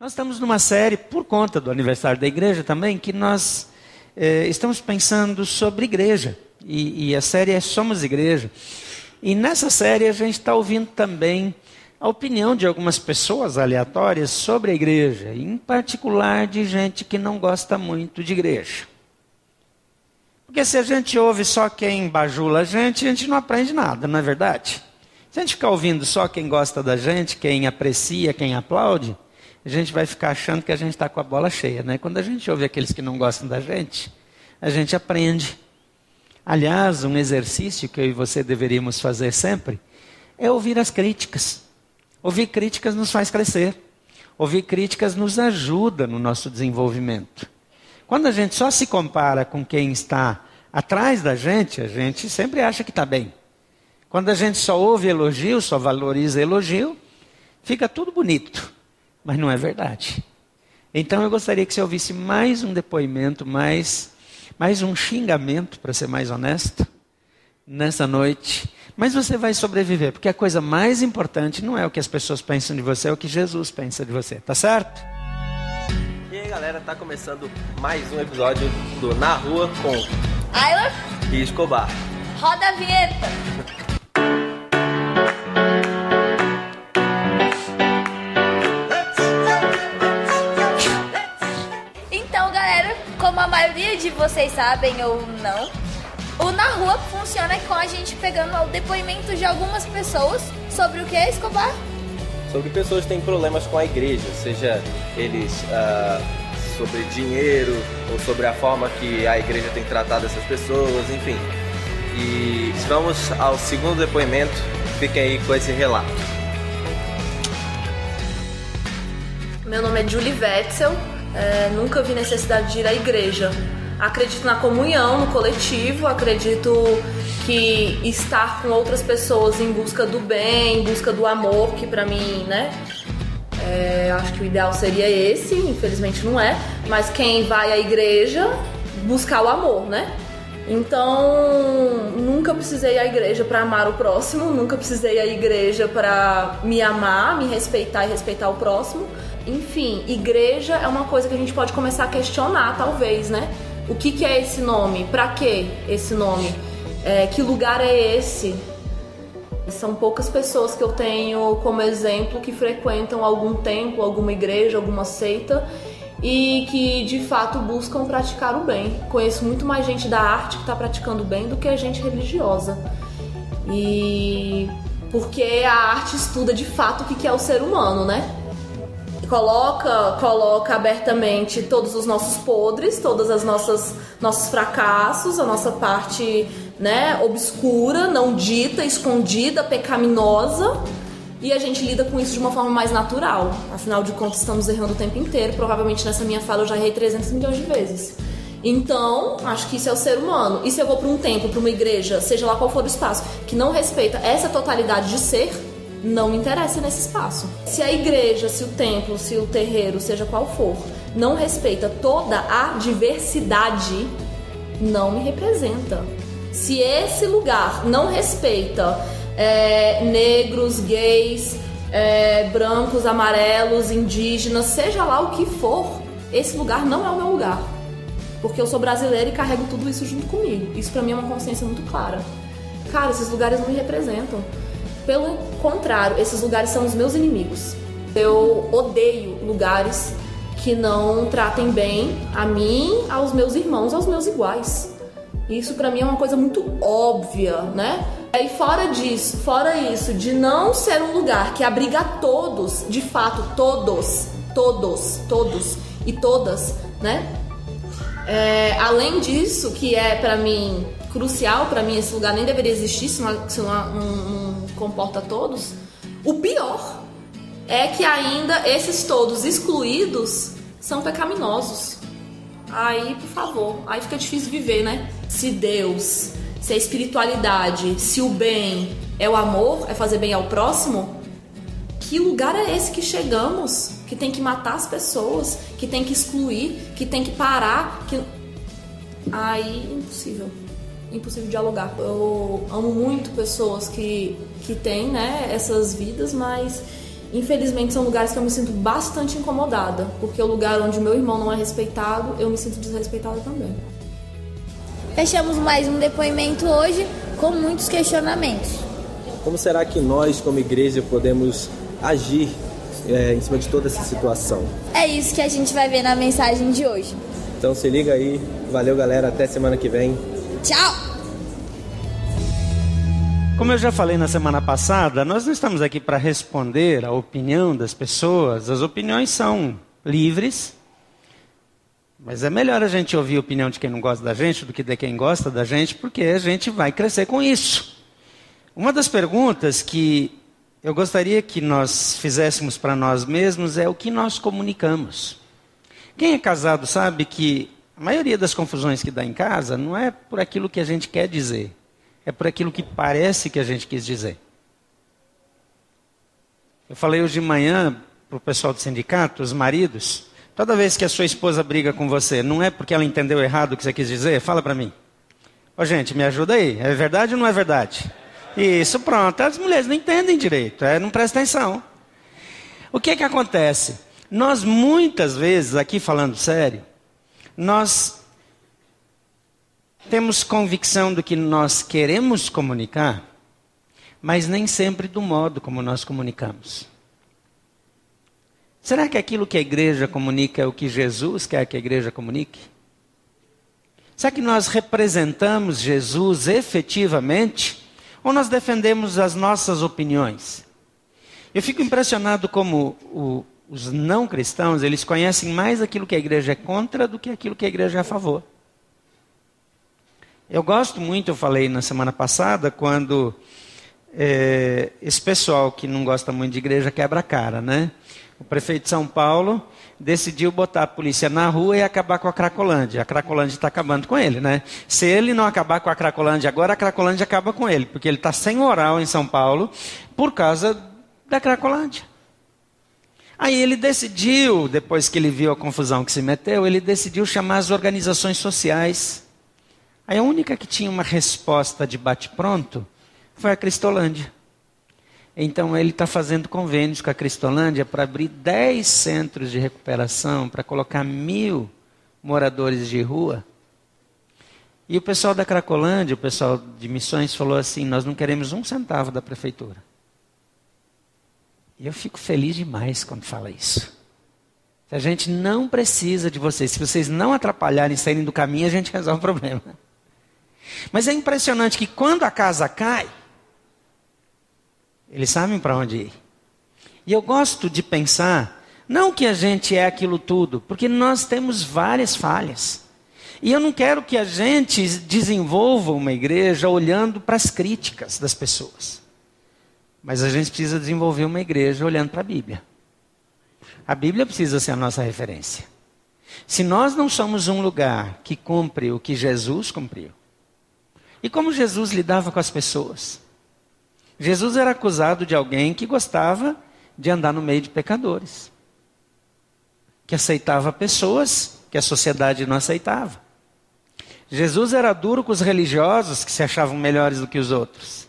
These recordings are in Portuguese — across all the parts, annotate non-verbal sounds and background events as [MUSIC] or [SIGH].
Nós estamos numa série, por conta do aniversário da igreja também, que nós eh, estamos pensando sobre igreja. E, e, a série é Somos Igreja. E nessa série a gente está ouvindo também a opinião de algumas pessoas aleatórias sobre a igreja, em particular de gente que não gosta muito de igreja. Porque se a gente ouve só quem bajula a gente, a gente não aprende nada, não é verdade? Se a gente ficar ouvindo só quem gosta da gente, quem aprecia, quem aplaude, a gente vai ficar achando que a gente está com a bola cheia, né? Quando a gente ouve aqueles que não gostam da gente, a gente aprende. Aliás, um exercício que eu e você deveríamos fazer sempre é ouvir as críticas. Ouvir críticas nos faz crescer. Ouvir críticas nos ajuda no nosso desenvolvimento. Quando a gente só se compara com quem está atrás da gente, a gente sempre acha que está bem. Quando a gente só ouve elogio, só valoriza elogio, fica tudo bonito mas não é verdade. Então eu gostaria que você ouvisse mais um depoimento, mais, mais um xingamento, para ser mais honesto, nessa noite. Mas você vai sobreviver, porque a coisa mais importante não é o que as pessoas pensam de você, é o que Jesus pensa de você, tá certo? E aí galera, tá começando mais um episódio do Na Rua com Ayla e Escobar. Roda a vinheta! [LAUGHS] de vocês sabem ou não, o Na Rua funciona com a gente pegando o depoimento de algumas pessoas sobre o que é Escobar? Sobre pessoas que têm problemas com a igreja, seja eles uh, sobre dinheiro ou sobre a forma que a igreja tem tratado essas pessoas, enfim. E vamos ao segundo depoimento, fiquem aí com esse relato. Meu nome é Julie Wetzel, é, nunca vi necessidade de ir à igreja. Acredito na comunhão, no coletivo, acredito que estar com outras pessoas em busca do bem, em busca do amor, que para mim, né, é, acho que o ideal seria esse, infelizmente não é, mas quem vai à igreja buscar o amor, né? Então, nunca precisei ir à igreja para amar o próximo, nunca precisei ir à igreja para me amar, me respeitar e respeitar o próximo. Enfim, igreja é uma coisa que a gente pode começar a questionar, talvez, né? O que, que é esse nome? Para que esse nome? É, que lugar é esse? São poucas pessoas que eu tenho como exemplo que frequentam algum templo, alguma igreja, alguma seita e que de fato buscam praticar o bem. Conheço muito mais gente da arte que está praticando o bem do que a gente religiosa. E porque a arte estuda de fato o que é o ser humano, né? Coloca coloca abertamente todos os nossos podres, todas as nossas nossos fracassos, a nossa parte, né, obscura, não dita, escondida, pecaminosa, e a gente lida com isso de uma forma mais natural. Afinal de contas, estamos errando o tempo inteiro. Provavelmente nessa minha fala eu já errei 300 milhões de vezes. Então, acho que isso é o ser humano. E se eu vou para um templo, para uma igreja, seja lá qual for o espaço, que não respeita essa totalidade de ser, não me interessa nesse espaço. Se a igreja, se o templo, se o terreiro, seja qual for, não respeita toda a diversidade, não me representa. Se esse lugar não respeita é, negros, gays, é, brancos, amarelos, indígenas, seja lá o que for, esse lugar não é o meu lugar. Porque eu sou brasileira e carrego tudo isso junto comigo. Isso para mim é uma consciência muito clara. Cara, esses lugares não me representam. Pelo contrário, esses lugares são os meus inimigos. Eu odeio lugares que não tratem bem a mim, aos meus irmãos, aos meus iguais. Isso para mim é uma coisa muito óbvia, né? E fora disso, fora isso, de não ser um lugar que abriga todos, de fato, todos, todos, todos e todas, né? É, além disso, que é para mim crucial, para mim esse lugar nem deveria existir se não, se não, não comporta todos, o pior é que ainda esses todos excluídos são pecaminosos. Aí, por favor, aí fica difícil viver, né? Se Deus, se a espiritualidade, se o bem é o amor, é fazer bem ao próximo, que lugar é esse que chegamos? Que tem que matar as pessoas, que tem que excluir, que tem que parar, que aí impossível impossível dialogar. Eu amo muito pessoas que, que têm né, essas vidas, mas Infelizmente, são lugares que eu me sinto bastante incomodada, porque o lugar onde o meu irmão não é respeitado, eu me sinto desrespeitada também. Fechamos mais um depoimento hoje com muitos questionamentos. Como será que nós, como igreja, podemos agir é, em cima de toda essa situação? É isso que a gente vai ver na mensagem de hoje. Então se liga aí. Valeu, galera. Até semana que vem. Tchau! Como eu já falei na semana passada, nós não estamos aqui para responder a opinião das pessoas. As opiniões são livres. Mas é melhor a gente ouvir a opinião de quem não gosta da gente do que de quem gosta da gente, porque a gente vai crescer com isso. Uma das perguntas que eu gostaria que nós fizéssemos para nós mesmos é o que nós comunicamos. Quem é casado sabe que a maioria das confusões que dá em casa não é por aquilo que a gente quer dizer, é por aquilo que parece que a gente quis dizer. Eu falei hoje de manhã para o pessoal do sindicato, os maridos, toda vez que a sua esposa briga com você, não é porque ela entendeu errado o que você quis dizer? Fala para mim. Ô gente, me ajuda aí. É verdade ou não é verdade? Isso, pronto. As mulheres não entendem direito, é, não prestam atenção. O que é que acontece? Nós muitas vezes, aqui falando sério, nós temos convicção do que nós queremos comunicar, mas nem sempre do modo como nós comunicamos. Será que aquilo que a igreja comunica é o que Jesus quer que a igreja comunique? Será que nós representamos Jesus efetivamente? Ou nós defendemos as nossas opiniões? Eu fico impressionado como o, os não cristãos, eles conhecem mais aquilo que a igreja é contra do que aquilo que a igreja é a favor. Eu gosto muito, eu falei na semana passada, quando é, esse pessoal que não gosta muito de igreja quebra a cara, né? O prefeito de São Paulo decidiu botar a polícia na rua e acabar com a Cracolândia. A Cracolândia está acabando com ele, né? Se ele não acabar com a Cracolândia agora, a Cracolândia acaba com ele, porque ele está sem oral em São Paulo por causa da Cracolândia. Aí ele decidiu, depois que ele viu a confusão que se meteu, ele decidiu chamar as organizações sociais A única que tinha uma resposta de bate-pronto foi a Cristolândia. Então ele está fazendo convênios com a Cristolândia para abrir 10 centros de recuperação, para colocar mil moradores de rua. E o pessoal da Cracolândia, o pessoal de missões, falou assim: Nós não queremos um centavo da prefeitura. E eu fico feliz demais quando fala isso. A gente não precisa de vocês. Se vocês não atrapalharem, saírem do caminho, a gente resolve o problema. Mas é impressionante que quando a casa cai, eles sabem para onde ir. E eu gosto de pensar, não que a gente é aquilo tudo, porque nós temos várias falhas. E eu não quero que a gente desenvolva uma igreja olhando para as críticas das pessoas. Mas a gente precisa desenvolver uma igreja olhando para a Bíblia. A Bíblia precisa ser a nossa referência. Se nós não somos um lugar que cumpre o que Jesus cumpriu, e como Jesus lidava com as pessoas? Jesus era acusado de alguém que gostava de andar no meio de pecadores, que aceitava pessoas que a sociedade não aceitava. Jesus era duro com os religiosos que se achavam melhores do que os outros.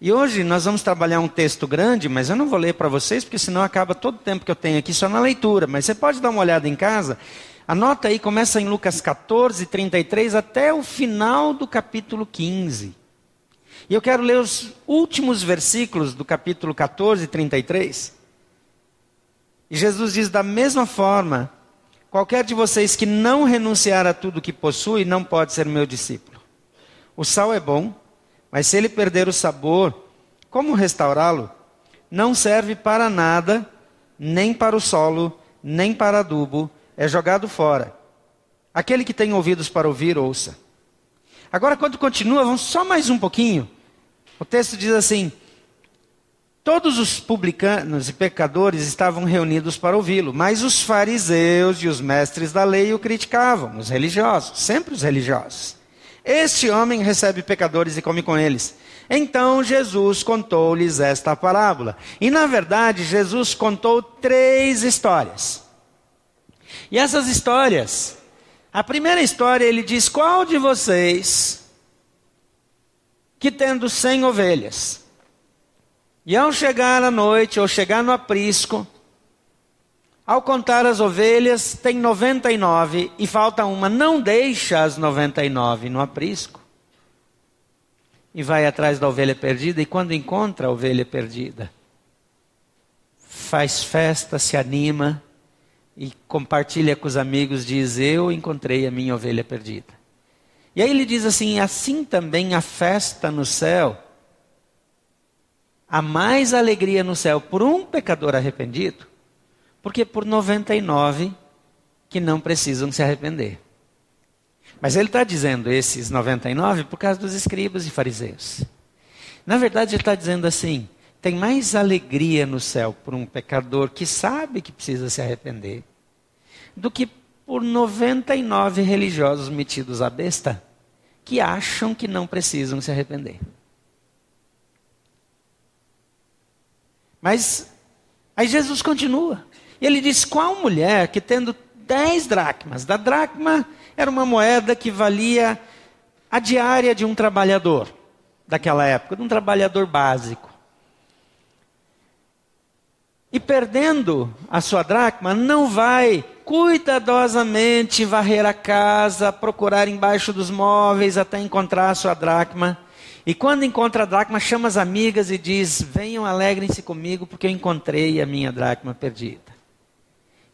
E hoje nós vamos trabalhar um texto grande, mas eu não vou ler para vocês, porque senão acaba todo o tempo que eu tenho aqui só na leitura. Mas você pode dar uma olhada em casa Anota aí, começa em Lucas 14, 33 até o final do capítulo 15. E eu quero ler os últimos versículos do capítulo 14, 33. E Jesus diz: da mesma forma, qualquer de vocês que não renunciar a tudo que possui, não pode ser meu discípulo. O sal é bom, mas se ele perder o sabor, como restaurá-lo? Não serve para nada, nem para o solo, nem para adubo é jogado fora. Aquele que tem ouvidos para ouvir, ouça. Agora, quando continua, vamos só mais um pouquinho. O texto diz assim: Todos os publicanos e pecadores estavam reunidos para ouvi-lo, mas os fariseus e os mestres da lei o criticavam, os religiosos, sempre os religiosos. Este homem recebe pecadores e come com eles. Então Jesus contou-lhes esta parábola. E na verdade, Jesus contou três histórias. E essas histórias, a primeira história ele diz: Qual de vocês que tendo cem ovelhas, E ao chegar à noite, ou chegar no aprisco, ao contar as ovelhas, tem 99 e falta uma. Não deixa as 99 no aprisco. E vai atrás da ovelha perdida, e quando encontra a ovelha perdida, faz festa, se anima e compartilha com os amigos, diz: Eu encontrei a minha ovelha perdida. E aí ele diz assim: Assim também a festa no céu, há mais alegria no céu por um pecador arrependido porque por 99 que não precisam se arrepender. Mas ele está dizendo esses 99 por causa dos escribas e fariseus. Na verdade, ele está dizendo assim: tem mais alegria no céu por um pecador que sabe que precisa se arrepender, do que por 99 religiosos metidos à besta que acham que não precisam se arrepender. Mas aí Jesus continua. E ele diz: qual mulher que tendo dez dracmas, da dracma era uma moeda que valia a diária de um trabalhador daquela época, de um trabalhador básico. E perdendo a sua dracma, não vai cuidadosamente varrer a casa, procurar embaixo dos móveis até encontrar a sua dracma. E quando encontra a dracma, chama as amigas e diz: Venham, alegrem-se comigo, porque eu encontrei a minha dracma perdida.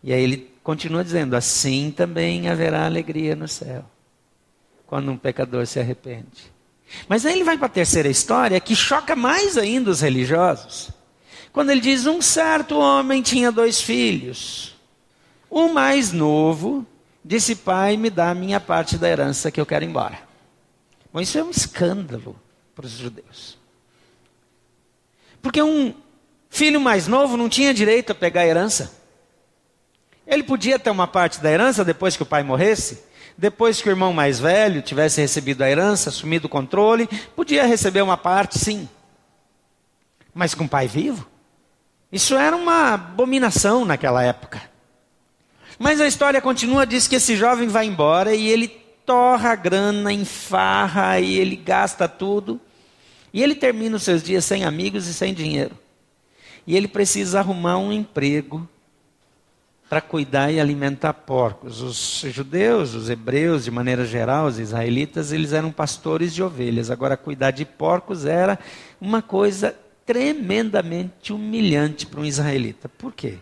E aí ele continua dizendo: assim também haverá alegria no céu, quando um pecador se arrepende. Mas aí ele vai para a terceira história, que choca mais ainda os religiosos. Quando ele diz: Um certo homem tinha dois filhos. O mais novo disse: Pai, me dá a minha parte da herança que eu quero ir embora. Bom, isso é um escândalo para os judeus. Porque um filho mais novo não tinha direito a pegar a herança. Ele podia ter uma parte da herança depois que o pai morresse, depois que o irmão mais velho tivesse recebido a herança, assumido o controle, podia receber uma parte, sim. Mas com o pai vivo? Isso era uma abominação naquela época. Mas a história continua, diz que esse jovem vai embora e ele torra a grana, enfarra e ele gasta tudo. E ele termina os seus dias sem amigos e sem dinheiro. E ele precisa arrumar um emprego para cuidar e alimentar porcos. Os judeus, os hebreus, de maneira geral, os israelitas, eles eram pastores de ovelhas. Agora, cuidar de porcos era uma coisa tremendamente humilhante para um israelita. Por quê?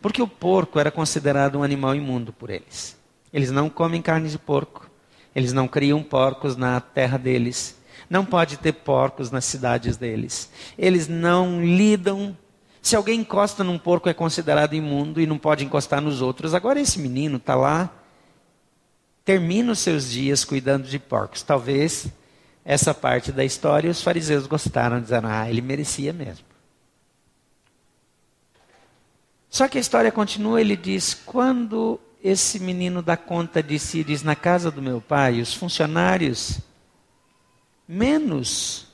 Porque o porco era considerado um animal imundo por eles. Eles não comem carne de porco. Eles não criam porcos na terra deles. Não pode ter porcos nas cidades deles. Eles não lidam se alguém encosta num porco é considerado imundo e não pode encostar nos outros. Agora esse menino está lá, termina os seus dias cuidando de porcos. Talvez essa parte da história os fariseus gostaram, dizendo, ah, ele merecia mesmo. Só que a história continua, ele diz, quando esse menino dá conta de si, diz, na casa do meu pai, os funcionários menos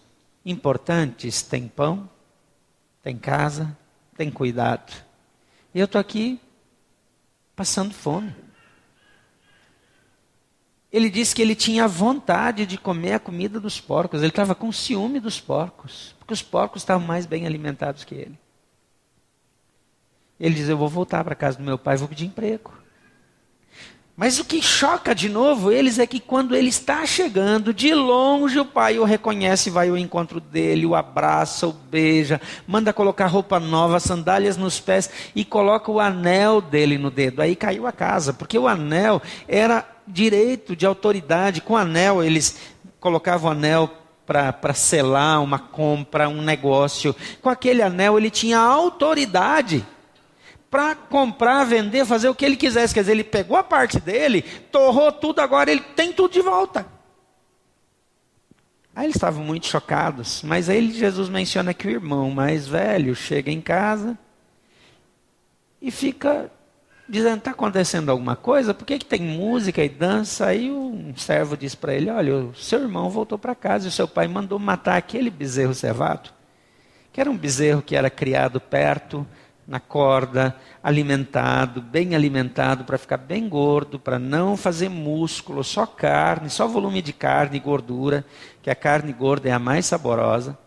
importantes têm pão, tem casa, tem cuidado. E eu estou aqui passando fome. Ele disse que ele tinha vontade de comer a comida dos porcos. Ele estava com ciúme dos porcos, porque os porcos estavam mais bem alimentados que ele. Ele diz: Eu vou voltar para casa do meu pai, vou pedir emprego. Mas o que choca de novo eles é que quando ele está chegando, de longe o pai o reconhece, vai ao encontro dele, o abraça, o beija, manda colocar roupa nova, sandálias nos pés e coloca o anel dele no dedo. Aí caiu a casa, porque o anel era direito de autoridade. Com anel, eles colocavam o anel para selar uma compra, um negócio. Com aquele anel, ele tinha autoridade para comprar, vender, fazer o que ele quisesse. Quer dizer, ele pegou a parte dele, torrou tudo, agora ele tem tudo de volta. Aí eles estavam muito chocados, mas aí Jesus menciona que o irmão mais velho chega em casa e fica dizendo: está acontecendo alguma coisa? Por que, que tem música e dança? Aí um servo diz para ele: olha, o seu irmão voltou para casa e o seu pai mandou matar aquele bezerro cevado, que era um bezerro que era criado perto na corda, alimentado, bem alimentado, para ficar bem gordo, para não fazer músculo, só carne, só volume de carne e gordura, que a carne gorda é a mais saborosa.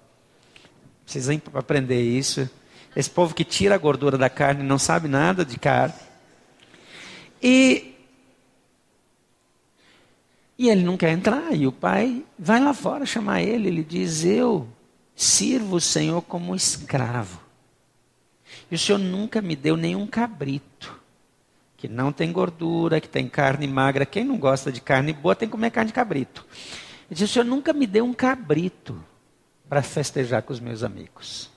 Precisa aprender isso. Esse povo que tira a gordura da carne não sabe nada de carne. E, e ele não quer entrar. E o pai vai lá fora chamar ele. Ele diz: Eu sirvo o Senhor como escravo. E o Senhor nunca me deu nenhum cabrito. Que não tem gordura, que tem carne magra. Quem não gosta de carne boa tem que comer carne de cabrito. Ele diz: O Senhor nunca me deu um cabrito para festejar com os meus amigos.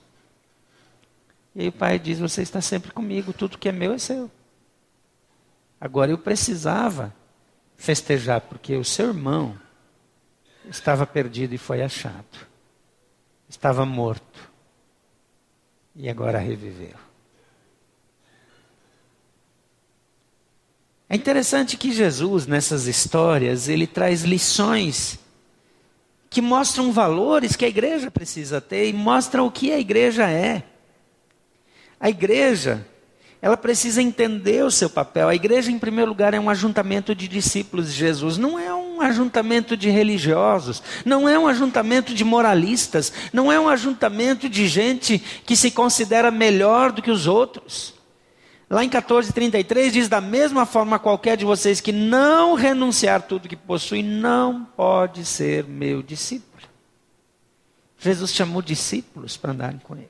E aí o pai diz: Você está sempre comigo, tudo que é meu é seu. Agora eu precisava festejar, porque o seu irmão estava perdido e foi achado. Estava morto. E agora reviveu. É interessante que Jesus, nessas histórias, ele traz lições que mostram valores que a igreja precisa ter e mostram o que a igreja é. A igreja, ela precisa entender o seu papel. A igreja, em primeiro lugar, é um ajuntamento de discípulos de Jesus, não é um ajuntamento de religiosos, não é um ajuntamento de moralistas, não é um ajuntamento de gente que se considera melhor do que os outros. Lá em 14:33 diz: Da mesma forma, qualquer de vocês que não renunciar tudo que possui, não pode ser meu discípulo. Jesus chamou discípulos para andarem com ele.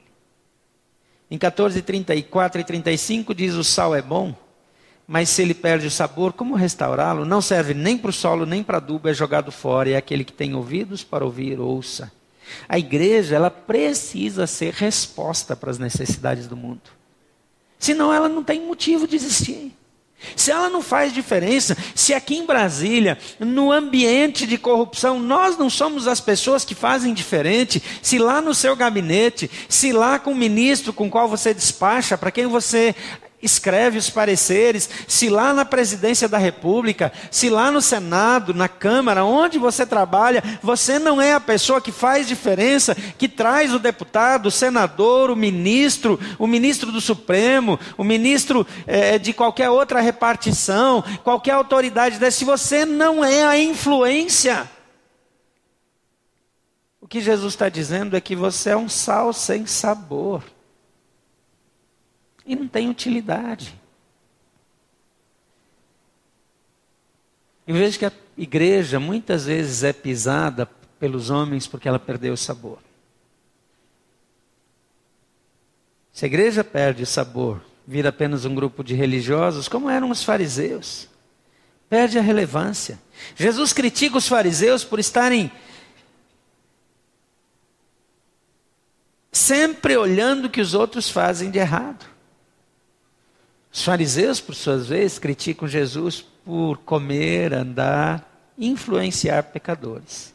Em 14:34 e 35 diz: O sal é bom, mas se ele perde o sabor, como restaurá-lo? Não serve nem para o solo, nem para adubo, é jogado fora. E é aquele que tem ouvidos para ouvir, ouça. A igreja, ela precisa ser resposta para as necessidades do mundo. Senão ela não tem motivo de existir. Se ela não faz diferença, se aqui em Brasília, no ambiente de corrupção, nós não somos as pessoas que fazem diferente, se lá no seu gabinete, se lá com o ministro com qual você despacha, para quem você escreve os pareceres, se lá na presidência da República, se lá no Senado, na Câmara, onde você trabalha, você não é a pessoa que faz diferença, que traz o deputado, o senador, o ministro, o ministro do Supremo, o ministro é, de qualquer outra repartição, qualquer autoridade dessa, se você não é a influência. O que Jesus está dizendo é que você é um sal sem sabor e não tem utilidade. Eu vejo que a igreja muitas vezes é pisada pelos homens porque ela perdeu o sabor. Se a igreja perde o sabor, vira apenas um grupo de religiosos, como eram os fariseus, perde a relevância. Jesus critica os fariseus por estarem sempre olhando o que os outros fazem de errado. Os fariseus, por suas vezes, criticam Jesus por comer, andar, influenciar pecadores.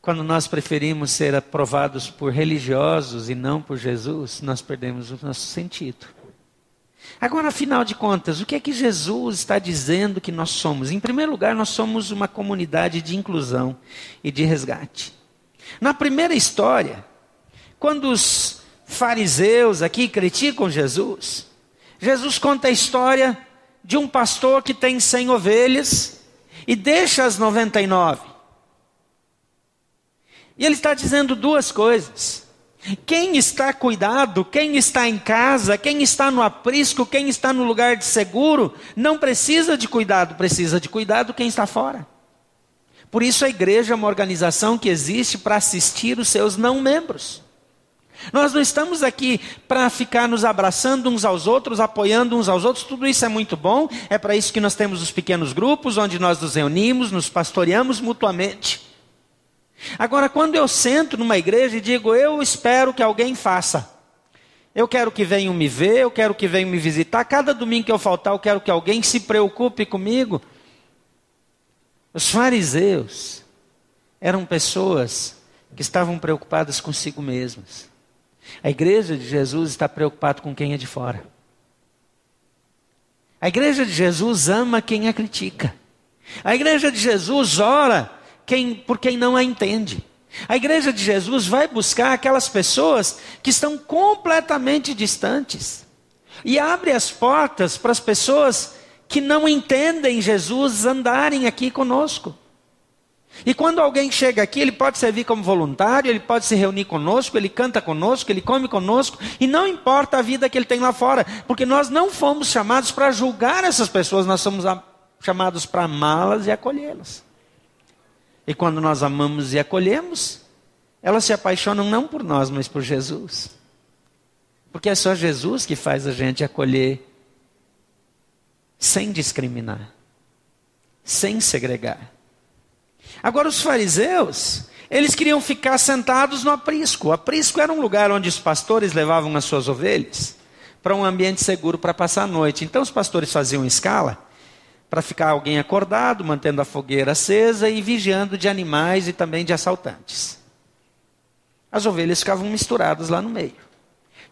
Quando nós preferimos ser aprovados por religiosos e não por Jesus, nós perdemos o nosso sentido. Agora, afinal de contas, o que é que Jesus está dizendo que nós somos? Em primeiro lugar, nós somos uma comunidade de inclusão e de resgate. Na primeira história, quando os fariseus aqui criticam Jesus. Jesus conta a história de um pastor que tem 100 ovelhas e deixa as 99. E ele está dizendo duas coisas. Quem está cuidado, quem está em casa, quem está no aprisco, quem está no lugar de seguro, não precisa de cuidado, precisa de cuidado quem está fora. Por isso a igreja é uma organização que existe para assistir os seus não membros. Nós não estamos aqui para ficar nos abraçando uns aos outros, apoiando uns aos outros, tudo isso é muito bom, é para isso que nós temos os pequenos grupos, onde nós nos reunimos, nos pastoreamos mutuamente. Agora, quando eu sento numa igreja e digo, eu espero que alguém faça, eu quero que venham me ver, eu quero que venham me visitar, cada domingo que eu faltar, eu quero que alguém se preocupe comigo. Os fariseus eram pessoas que estavam preocupadas consigo mesmas. A igreja de Jesus está preocupada com quem é de fora. A igreja de Jesus ama quem a critica. A igreja de Jesus ora quem, por quem não a entende. A igreja de Jesus vai buscar aquelas pessoas que estão completamente distantes e abre as portas para as pessoas que não entendem Jesus andarem aqui conosco. E quando alguém chega aqui, ele pode servir como voluntário, ele pode se reunir conosco, ele canta conosco, ele come conosco, e não importa a vida que ele tem lá fora, porque nós não fomos chamados para julgar essas pessoas, nós somos chamados para amá-las e acolhê-las. E quando nós amamos e acolhemos, elas se apaixonam não por nós, mas por Jesus. Porque é só Jesus que faz a gente acolher sem discriminar, sem segregar. Agora, os fariseus, eles queriam ficar sentados no aprisco. O aprisco era um lugar onde os pastores levavam as suas ovelhas para um ambiente seguro para passar a noite. Então, os pastores faziam escala para ficar alguém acordado, mantendo a fogueira acesa e vigiando de animais e também de assaltantes. As ovelhas ficavam misturadas lá no meio.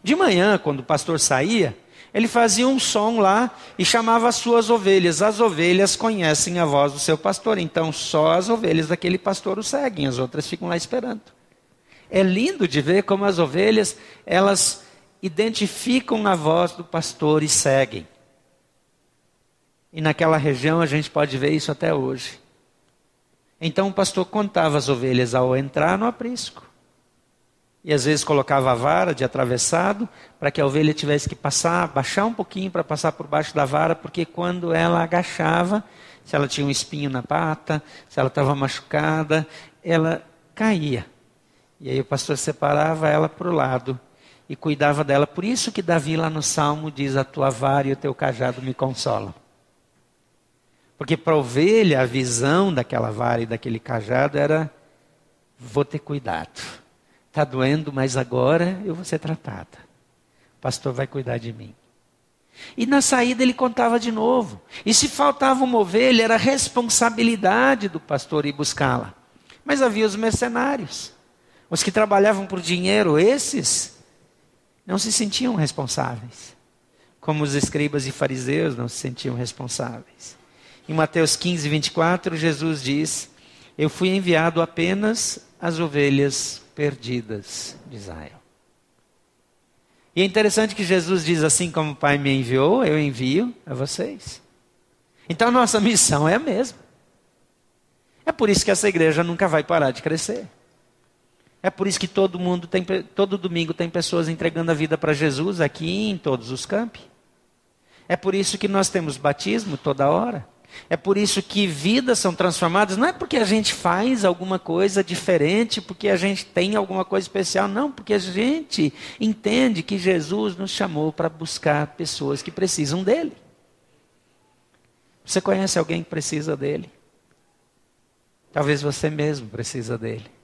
De manhã, quando o pastor saía, ele fazia um som lá e chamava as suas ovelhas. As ovelhas conhecem a voz do seu pastor, então só as ovelhas daquele pastor o seguem, as outras ficam lá esperando. É lindo de ver como as ovelhas, elas identificam a voz do pastor e seguem. E naquela região a gente pode ver isso até hoje. Então o pastor contava as ovelhas ao entrar no aprisco. E às vezes colocava a vara de atravessado para que a ovelha tivesse que passar, baixar um pouquinho para passar por baixo da vara, porque quando ela agachava, se ela tinha um espinho na pata, se ela estava machucada, ela caía. E aí o pastor separava ela para o lado e cuidava dela. Por isso que Davi lá no Salmo diz: A tua vara e o teu cajado me consolam. Porque para a ovelha, a visão daquela vara e daquele cajado era: vou ter cuidado. Está doendo, mas agora eu vou ser tratada. O pastor vai cuidar de mim. E na saída ele contava de novo. E se faltava uma ovelha, era responsabilidade do pastor ir buscá-la. Mas havia os mercenários, os que trabalhavam por dinheiro, esses não se sentiam responsáveis. Como os escribas e fariseus não se sentiam responsáveis. Em Mateus 15, 24, Jesus diz: Eu fui enviado apenas às ovelhas perdidas de Israel. E é interessante que Jesus diz assim: como o Pai me enviou, eu envio a vocês. Então a nossa missão é a mesma. É por isso que essa igreja nunca vai parar de crescer. É por isso que todo mundo tem, todo domingo tem pessoas entregando a vida para Jesus aqui em todos os campos. É por isso que nós temos batismo toda hora. É por isso que vidas são transformadas, não é porque a gente faz alguma coisa diferente, porque a gente tem alguma coisa especial, não, porque a gente entende que Jesus nos chamou para buscar pessoas que precisam dele. Você conhece alguém que precisa dele? Talvez você mesmo precisa dele.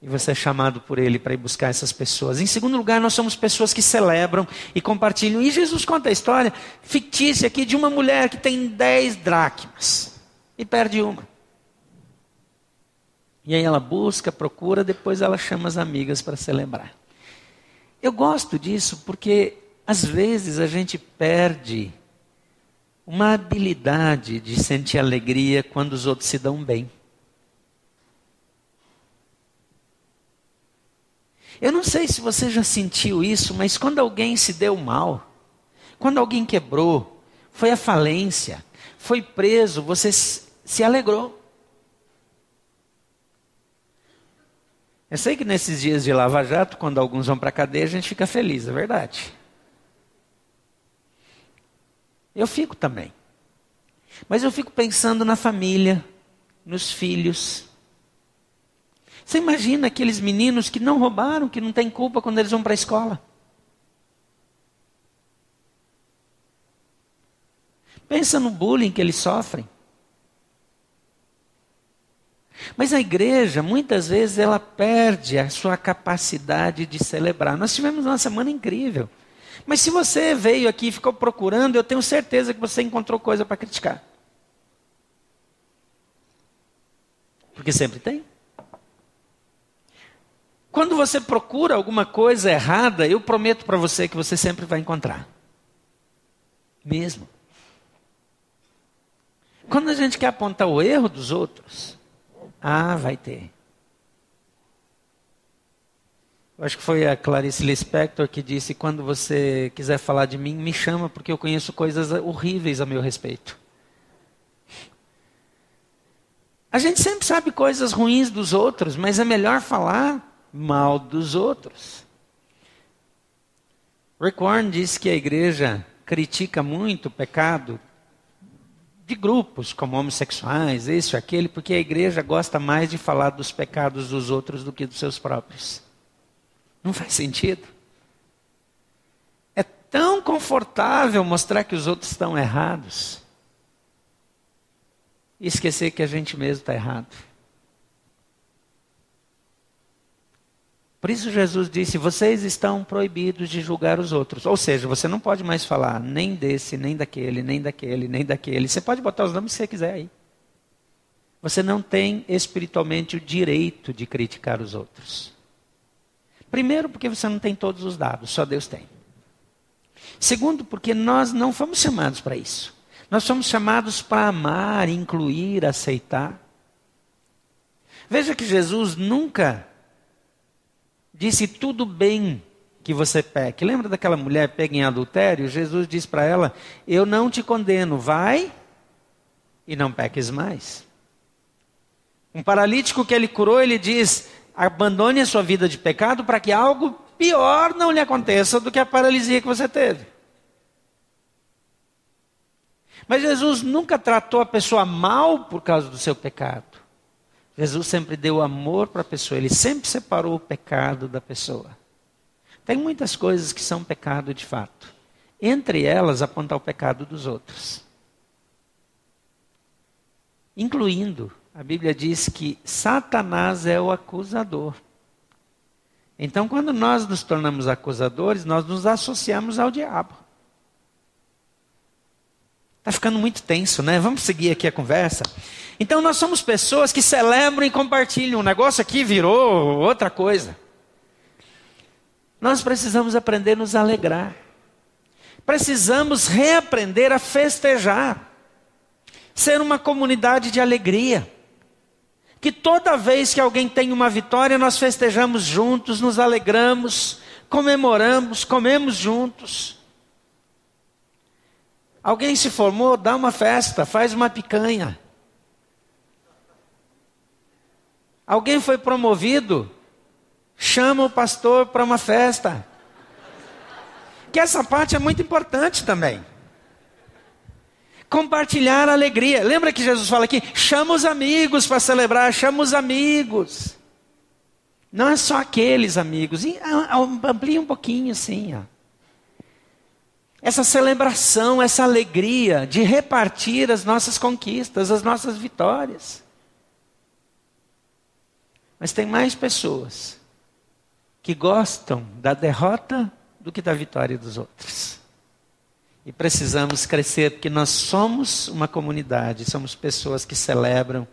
E você é chamado por ele para ir buscar essas pessoas. Em segundo lugar, nós somos pessoas que celebram e compartilham. E Jesus conta a história fictícia aqui de uma mulher que tem dez dracmas e perde uma. E aí ela busca, procura, depois ela chama as amigas para celebrar. Eu gosto disso porque às vezes a gente perde uma habilidade de sentir alegria quando os outros se dão bem. Eu não sei se você já sentiu isso, mas quando alguém se deu mal, quando alguém quebrou, foi à falência, foi preso, você se alegrou. Eu sei que nesses dias de Lava Jato, quando alguns vão para a cadeia, a gente fica feliz, é verdade. Eu fico também. Mas eu fico pensando na família, nos filhos, você imagina aqueles meninos que não roubaram, que não têm culpa quando eles vão para a escola? Pensa no bullying que eles sofrem. Mas a igreja, muitas vezes, ela perde a sua capacidade de celebrar. Nós tivemos uma semana incrível. Mas se você veio aqui e ficou procurando, eu tenho certeza que você encontrou coisa para criticar. Porque sempre tem. Quando você procura alguma coisa errada, eu prometo para você que você sempre vai encontrar. Mesmo. Quando a gente quer apontar o erro dos outros, ah, vai ter. Eu acho que foi a Clarice Lispector que disse: quando você quiser falar de mim, me chama, porque eu conheço coisas horríveis a meu respeito. A gente sempre sabe coisas ruins dos outros, mas é melhor falar mal dos outros. Rick Warren disse que a igreja critica muito o pecado de grupos como homossexuais, esse ou aquele, porque a igreja gosta mais de falar dos pecados dos outros do que dos seus próprios. Não faz sentido. É tão confortável mostrar que os outros estão errados e esquecer que a gente mesmo está errado. Por isso Jesus disse: vocês estão proibidos de julgar os outros. Ou seja, você não pode mais falar nem desse, nem daquele, nem daquele, nem daquele. Você pode botar os nomes que você quiser aí. Você não tem espiritualmente o direito de criticar os outros. Primeiro, porque você não tem todos os dados, só Deus tem. Segundo, porque nós não fomos chamados para isso. Nós somos chamados para amar, incluir, aceitar. Veja que Jesus nunca disse tudo bem que você peque. Lembra daquela mulher pega em adultério? Jesus disse para ela: Eu não te condeno, vai e não peques mais. Um paralítico que ele curou, ele diz: abandone a sua vida de pecado para que algo pior não lhe aconteça do que a paralisia que você teve. Mas Jesus nunca tratou a pessoa mal por causa do seu pecado. Jesus sempre deu amor para a pessoa, ele sempre separou o pecado da pessoa. Tem muitas coisas que são pecado de fato. Entre elas, apontar o pecado dos outros. Incluindo, a Bíblia diz que Satanás é o acusador. Então, quando nós nos tornamos acusadores, nós nos associamos ao diabo. Está ficando muito tenso, né? Vamos seguir aqui a conversa. Então nós somos pessoas que celebram e compartilham. O negócio aqui virou outra coisa. Nós precisamos aprender a nos alegrar. Precisamos reaprender a festejar. Ser uma comunidade de alegria. Que toda vez que alguém tem uma vitória, nós festejamos juntos, nos alegramos, comemoramos, comemos juntos. Alguém se formou, dá uma festa, faz uma picanha. Alguém foi promovido, chama o pastor para uma festa. Que essa parte é muito importante também. Compartilhar a alegria. Lembra que Jesus fala aqui? Chama os amigos para celebrar, chama os amigos. Não é só aqueles amigos. Amplia um pouquinho assim, ó essa celebração, essa alegria de repartir as nossas conquistas, as nossas vitórias. Mas tem mais pessoas que gostam da derrota do que da vitória dos outros. E precisamos crescer, porque nós somos uma comunidade, somos pessoas que celebram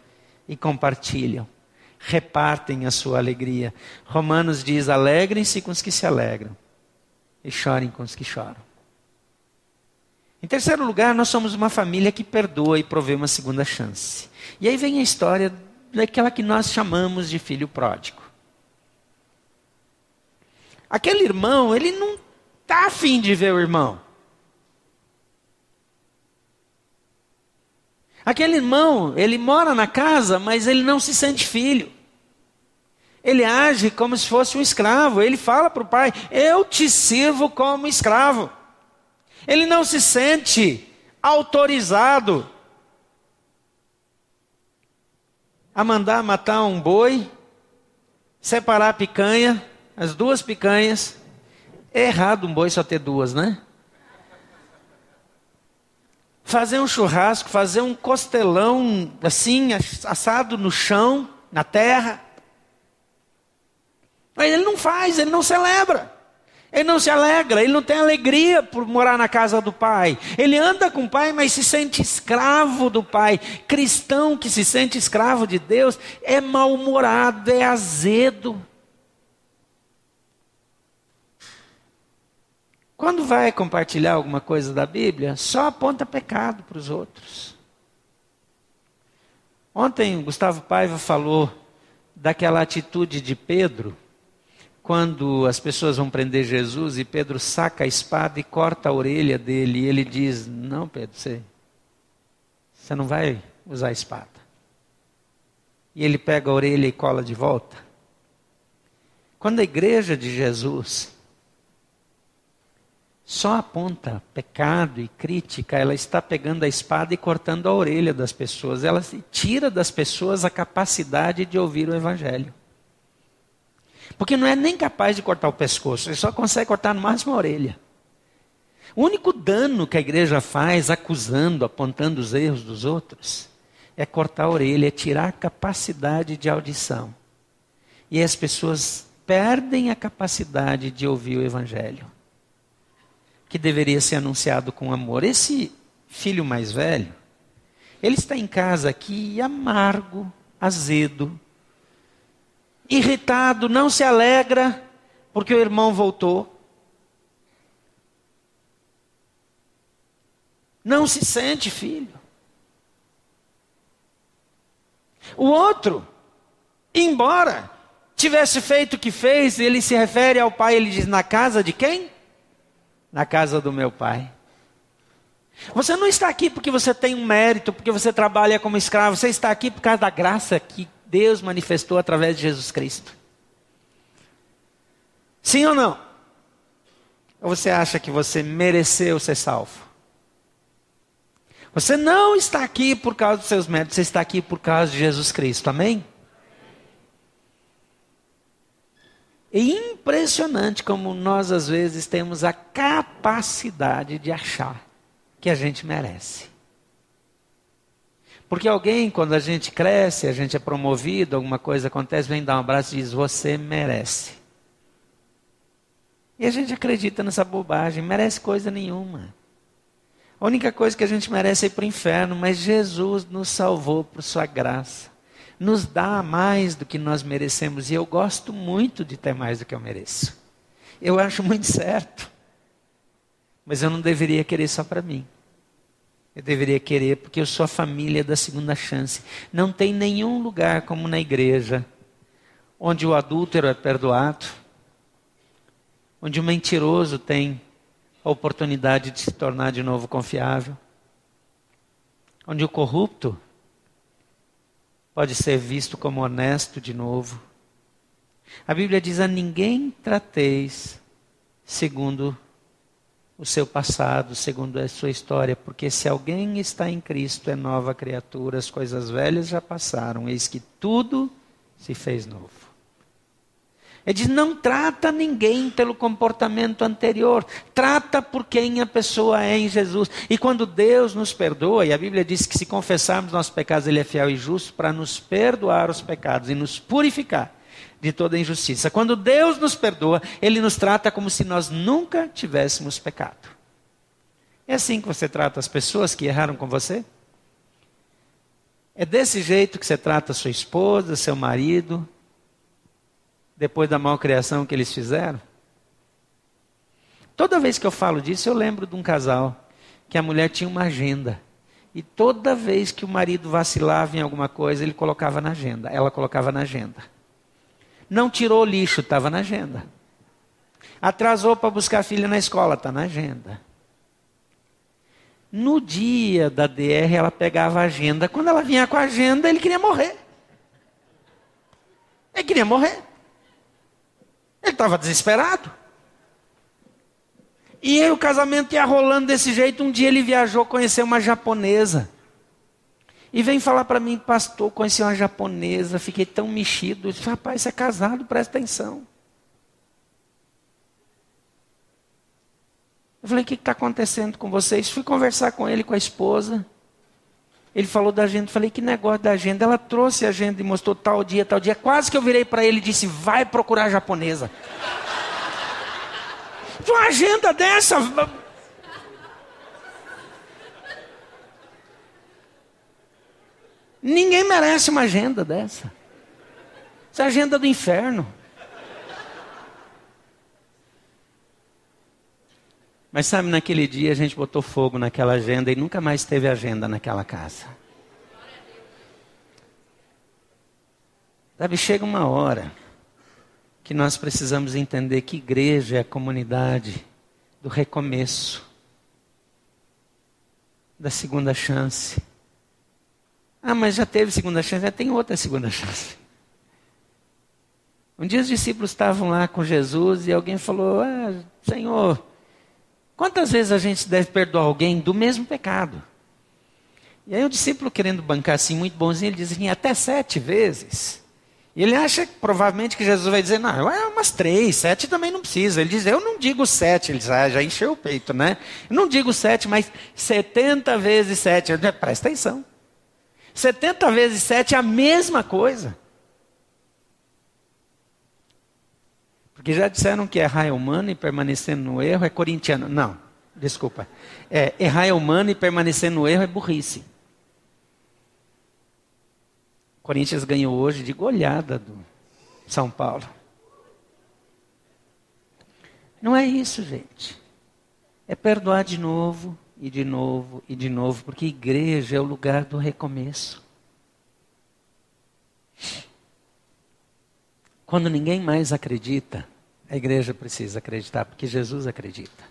e compartilham, repartem a sua alegria. Romanos diz: alegrem-se com os que se alegram e chorem com os que choram. Em terceiro lugar, nós somos uma família que perdoa e provê uma segunda chance. E aí vem a história daquela que nós chamamos de filho pródigo. Aquele irmão, ele não está afim de ver o irmão. Aquele irmão, ele mora na casa, mas ele não se sente filho. Ele age como se fosse um escravo. Ele fala para o pai: Eu te sirvo como escravo. Ele não se sente autorizado a mandar matar um boi, separar a picanha, as duas picanhas. É errado um boi só ter duas, né? Fazer um churrasco, fazer um costelão assim, assado no chão, na terra. Mas ele não faz, ele não celebra. Ele não se alegra, ele não tem alegria por morar na casa do pai. Ele anda com o pai, mas se sente escravo do pai. Cristão que se sente escravo de Deus é mal-humorado, é azedo. Quando vai compartilhar alguma coisa da Bíblia, só aponta pecado para os outros. Ontem Gustavo Paiva falou daquela atitude de Pedro quando as pessoas vão prender Jesus e Pedro saca a espada e corta a orelha dele, e ele diz: Não, Pedro, você, você não vai usar a espada. e ele pega a orelha e cola de volta. Quando a igreja de Jesus só aponta pecado e crítica, ela está pegando a espada e cortando a orelha das pessoas. Ela tira das pessoas a capacidade de ouvir o Evangelho. Porque não é nem capaz de cortar o pescoço, ele só consegue cortar no máximo a orelha. O único dano que a igreja faz, acusando, apontando os erros dos outros, é cortar a orelha, é tirar a capacidade de audição. E as pessoas perdem a capacidade de ouvir o Evangelho, que deveria ser anunciado com amor. Esse filho mais velho, ele está em casa aqui amargo, azedo, irritado, não se alegra porque o irmão voltou. Não se sente filho. O outro, embora tivesse feito o que fez, ele se refere ao pai, ele diz: Na casa de quem? Na casa do meu pai. Você não está aqui porque você tem um mérito, porque você trabalha como escravo, você está aqui por causa da graça que Deus manifestou através de Jesus Cristo. Sim ou não? Ou você acha que você mereceu ser salvo? Você não está aqui por causa dos seus méritos, você está aqui por causa de Jesus Cristo. Amém? É impressionante como nós às vezes temos a capacidade de achar que a gente merece. Porque alguém, quando a gente cresce, a gente é promovido, alguma coisa acontece, vem dar um abraço e diz: Você merece. E a gente acredita nessa bobagem, merece coisa nenhuma. A única coisa que a gente merece é ir para o inferno, mas Jesus nos salvou por sua graça. Nos dá mais do que nós merecemos e eu gosto muito de ter mais do que eu mereço. Eu acho muito certo. Mas eu não deveria querer só para mim. Eu deveria querer porque eu sou a família da segunda chance. Não tem nenhum lugar como na igreja onde o adúltero é perdoado, onde o mentiroso tem a oportunidade de se tornar de novo confiável. Onde o corrupto pode ser visto como honesto de novo. A Bíblia diz: a ninguém trateis segundo o seu passado, segundo a sua história, porque se alguém está em Cristo é nova criatura, as coisas velhas já passaram, eis que tudo se fez novo. Ele diz: não trata ninguém pelo comportamento anterior, trata por quem a pessoa é em Jesus. E quando Deus nos perdoa, e a Bíblia diz que se confessarmos nossos pecados, Ele é fiel e justo para nos perdoar os pecados e nos purificar de toda injustiça. Quando Deus nos perdoa, Ele nos trata como se nós nunca tivéssemos pecado. É assim que você trata as pessoas que erraram com você? É desse jeito que você trata sua esposa, seu marido, depois da malcriação que eles fizeram? Toda vez que eu falo disso, eu lembro de um casal que a mulher tinha uma agenda. E toda vez que o marido vacilava em alguma coisa, ele colocava na agenda. Ela colocava na agenda. Não tirou lixo, estava na agenda. Atrasou para buscar a filha na escola, está na agenda. No dia da DR, ela pegava a agenda. Quando ela vinha com a agenda, ele queria morrer. Ele queria morrer. Ele estava desesperado. E aí o casamento ia rolando desse jeito. Um dia ele viajou conhecer uma japonesa. E vem falar para mim, pastor, conheci uma japonesa, fiquei tão mexido. Eu disse, rapaz, você é casado, presta atenção. Eu falei, o que está acontecendo com vocês? Fui conversar com ele, com a esposa. Ele falou da agenda, falei, que negócio da agenda? Ela trouxe a agenda e mostrou tal dia, tal dia. Quase que eu virei para ele e disse, vai procurar a japonesa. [LAUGHS] Uma agenda dessa. Ninguém merece uma agenda dessa. Essa é agenda do inferno. Mas sabe, naquele dia a gente botou fogo naquela agenda e nunca mais teve agenda naquela casa. Sabe, chega uma hora que nós precisamos entender que igreja é a comunidade do recomeço, da segunda chance, Ah, mas já teve segunda chance, já tem outra segunda chance. Um dia os discípulos estavam lá com Jesus e alguém falou: ah, Senhor, quantas vezes a gente deve perdoar alguém do mesmo pecado? E aí o discípulo, querendo bancar assim muito bonzinho, ele diz assim: até sete vezes. E ele acha provavelmente que Jesus vai dizer: não, é umas três, sete também não precisa. Ele diz: eu não digo sete. Ele diz: ah, já encheu o peito, né? Eu não digo sete, mas setenta vezes sete. Digo, Presta atenção. Setenta vezes sete é a mesma coisa. Porque já disseram que errar é humano e permanecer no erro é corintiano. Não, desculpa. É, errar é humano e permanecer no erro é burrice. Corinthians ganhou hoje de goleada do São Paulo. Não é isso, gente. É perdoar de novo, e de novo, e de novo, porque igreja é o lugar do recomeço. Quando ninguém mais acredita, a igreja precisa acreditar, porque Jesus acredita.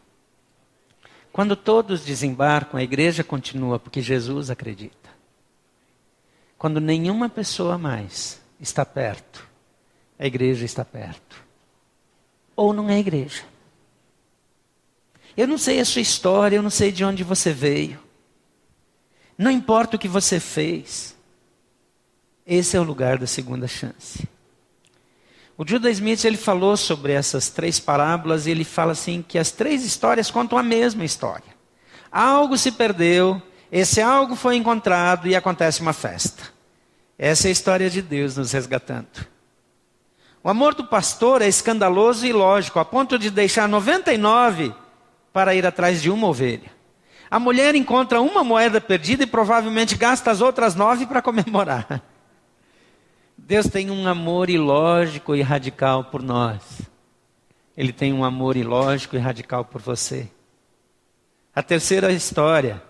Quando todos desembarcam, a igreja continua, porque Jesus acredita. Quando nenhuma pessoa mais está perto, a igreja está perto. Ou não é igreja. Eu não sei a sua história, eu não sei de onde você veio. Não importa o que você fez. Esse é o lugar da segunda chance. O Judas Smith ele falou sobre essas três parábolas e ele fala assim que as três histórias contam a mesma história. Algo se perdeu, esse algo foi encontrado e acontece uma festa. Essa é a história de Deus nos resgatando. O amor do pastor é escandaloso e ilógico, a ponto de deixar 99 para ir atrás de uma ovelha. A mulher encontra uma moeda perdida e provavelmente gasta as outras nove para comemorar. Deus tem um amor ilógico e radical por nós. Ele tem um amor ilógico e radical por você. A terceira história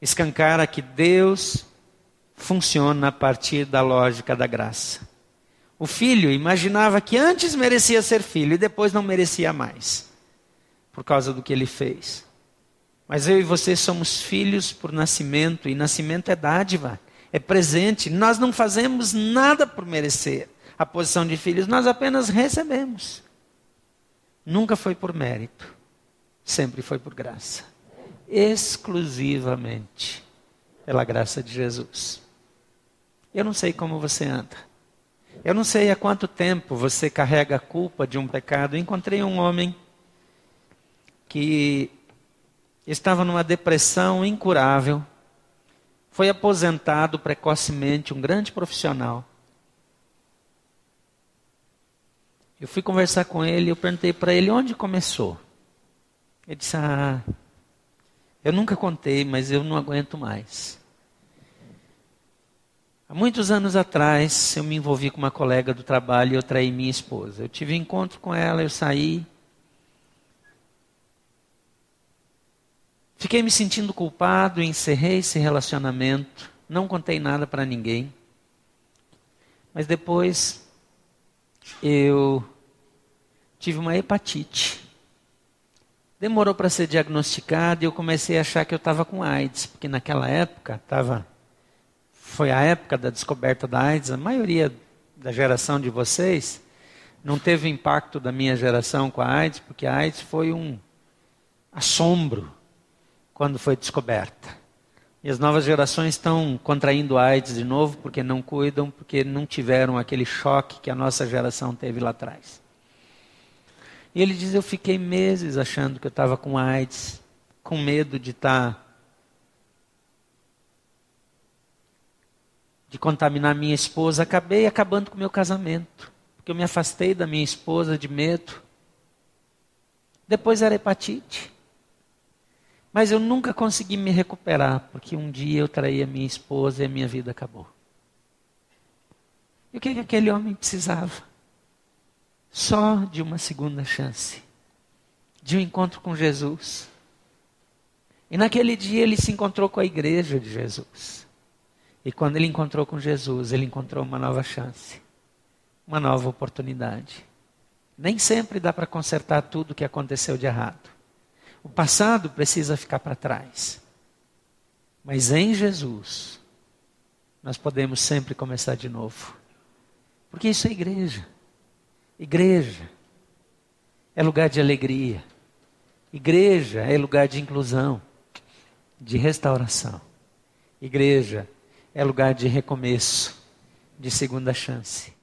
escancara que Deus funciona a partir da lógica da graça. O filho imaginava que antes merecia ser filho e depois não merecia mais, por causa do que ele fez. Mas eu e você somos filhos por nascimento, e nascimento é dádiva é presente. Nós não fazemos nada por merecer a posição de filhos, nós apenas recebemos. Nunca foi por mérito, sempre foi por graça. Exclusivamente pela graça de Jesus. Eu não sei como você anda. Eu não sei há quanto tempo você carrega a culpa de um pecado. encontrei um homem que estava numa depressão incurável foi aposentado precocemente, um grande profissional. Eu fui conversar com ele, eu perguntei para ele onde começou. Ele disse: Ah, eu nunca contei, mas eu não aguento mais. Há muitos anos atrás, eu me envolvi com uma colega do trabalho e eu traí minha esposa. Eu tive um encontro com ela, eu saí, Fiquei me sentindo culpado, encerrei esse relacionamento, não contei nada para ninguém. Mas depois eu tive uma hepatite. Demorou para ser diagnosticado e eu comecei a achar que eu estava com AIDS, porque naquela época tava, foi a época da descoberta da AIDS. A maioria da geração de vocês não teve impacto da minha geração com a AIDS, porque a AIDS foi um assombro quando foi descoberta. E as novas gerações estão contraindo AIDS de novo porque não cuidam, porque não tiveram aquele choque que a nossa geração teve lá atrás. E ele diz: Eu fiquei meses achando que eu estava com AIDS, com medo de estar. Tá, de contaminar minha esposa. Acabei acabando com o meu casamento, porque eu me afastei da minha esposa de medo. Depois era hepatite. Mas eu nunca consegui me recuperar, porque um dia eu traí a minha esposa e a minha vida acabou. E o que, que aquele homem precisava? Só de uma segunda chance, de um encontro com Jesus. E naquele dia ele se encontrou com a igreja de Jesus. E quando ele encontrou com Jesus, ele encontrou uma nova chance, uma nova oportunidade. Nem sempre dá para consertar tudo o que aconteceu de errado. O passado precisa ficar para trás. Mas em Jesus, nós podemos sempre começar de novo. Porque isso é igreja. Igreja é lugar de alegria. Igreja é lugar de inclusão, de restauração. Igreja é lugar de recomeço, de segunda chance.